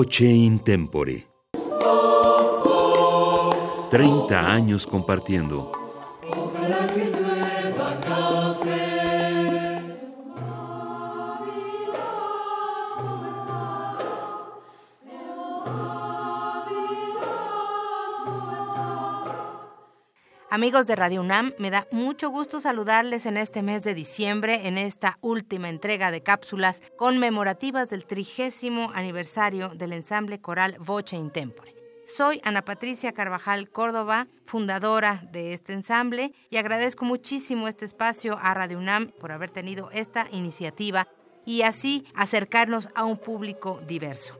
Voce in tempore. 30 años compartiendo. Amigos de Radio UNAM, me da mucho gusto saludarles en este mes de diciembre, en esta última entrega de cápsulas conmemorativas del trigésimo aniversario del ensamble coral Voce in Tempore. Soy Ana Patricia Carvajal Córdoba, fundadora de este ensamble, y agradezco muchísimo este espacio a Radio UNAM por haber tenido esta iniciativa y así acercarnos a un público diverso.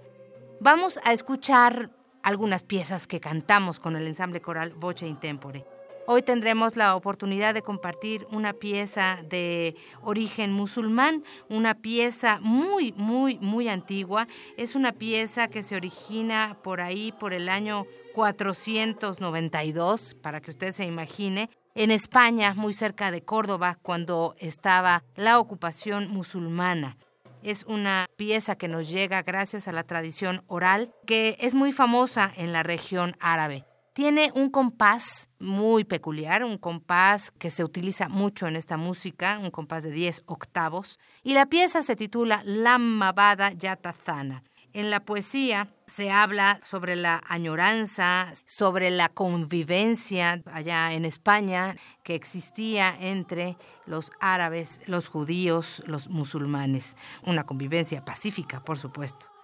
Vamos a escuchar algunas piezas que cantamos con el ensamble coral Voce in Tempore. Hoy tendremos la oportunidad de compartir una pieza de origen musulmán, una pieza muy, muy, muy antigua. Es una pieza que se origina por ahí, por el año 492, para que usted se imagine, en España, muy cerca de Córdoba, cuando estaba la ocupación musulmana. Es una pieza que nos llega gracias a la tradición oral, que es muy famosa en la región árabe. Tiene un compás muy peculiar, un compás que se utiliza mucho en esta música, un compás de 10 octavos, y la pieza se titula Lamabada Yatazana. En la poesía se habla sobre la añoranza, sobre la convivencia allá en España que existía entre los árabes, los judíos, los musulmanes. Una convivencia pacífica, por supuesto.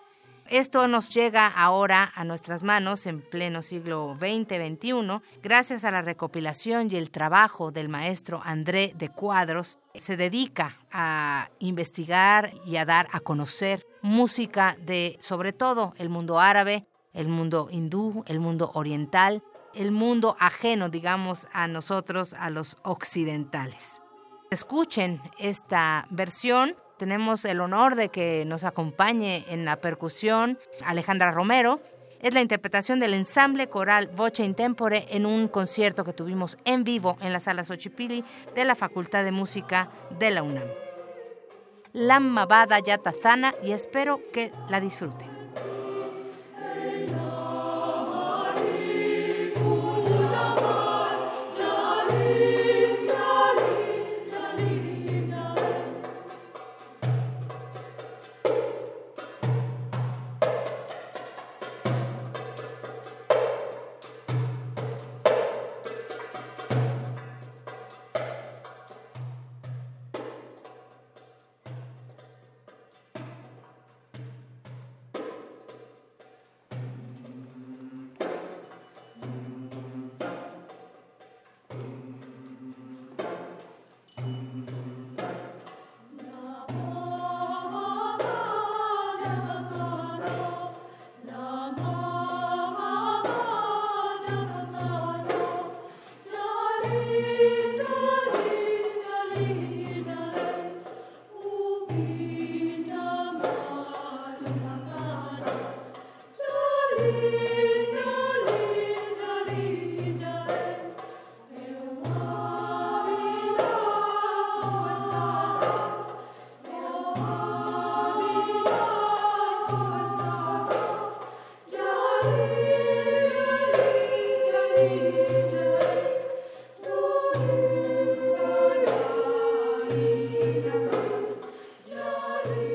Esto nos llega ahora a nuestras manos en pleno siglo XX-XXI gracias a la recopilación y el trabajo del maestro André de Cuadros. Se dedica a investigar y a dar a conocer música de sobre todo el mundo árabe, el mundo hindú, el mundo oriental, el mundo ajeno, digamos, a nosotros, a los occidentales. Escuchen esta versión tenemos el honor de que nos acompañe en la percusión Alejandra Romero. Es la interpretación del ensamble coral Voce in Tempore en un concierto que tuvimos en vivo en la sala Xochipilli de la Facultad de Música de la UNAM. La Mabada Yatazana y espero que la disfruten.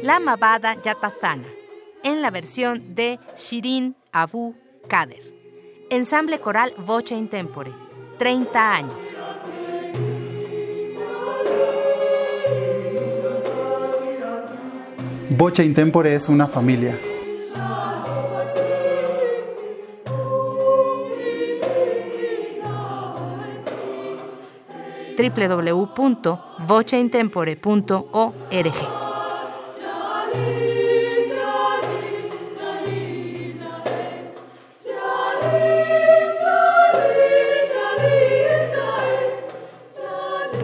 La Mabada Yatazana, en la versión de Shirin Abu Kader. Ensamble coral Voce in Tempore, 30 años. Voce in Tempore es una familia. www.voceintempore.org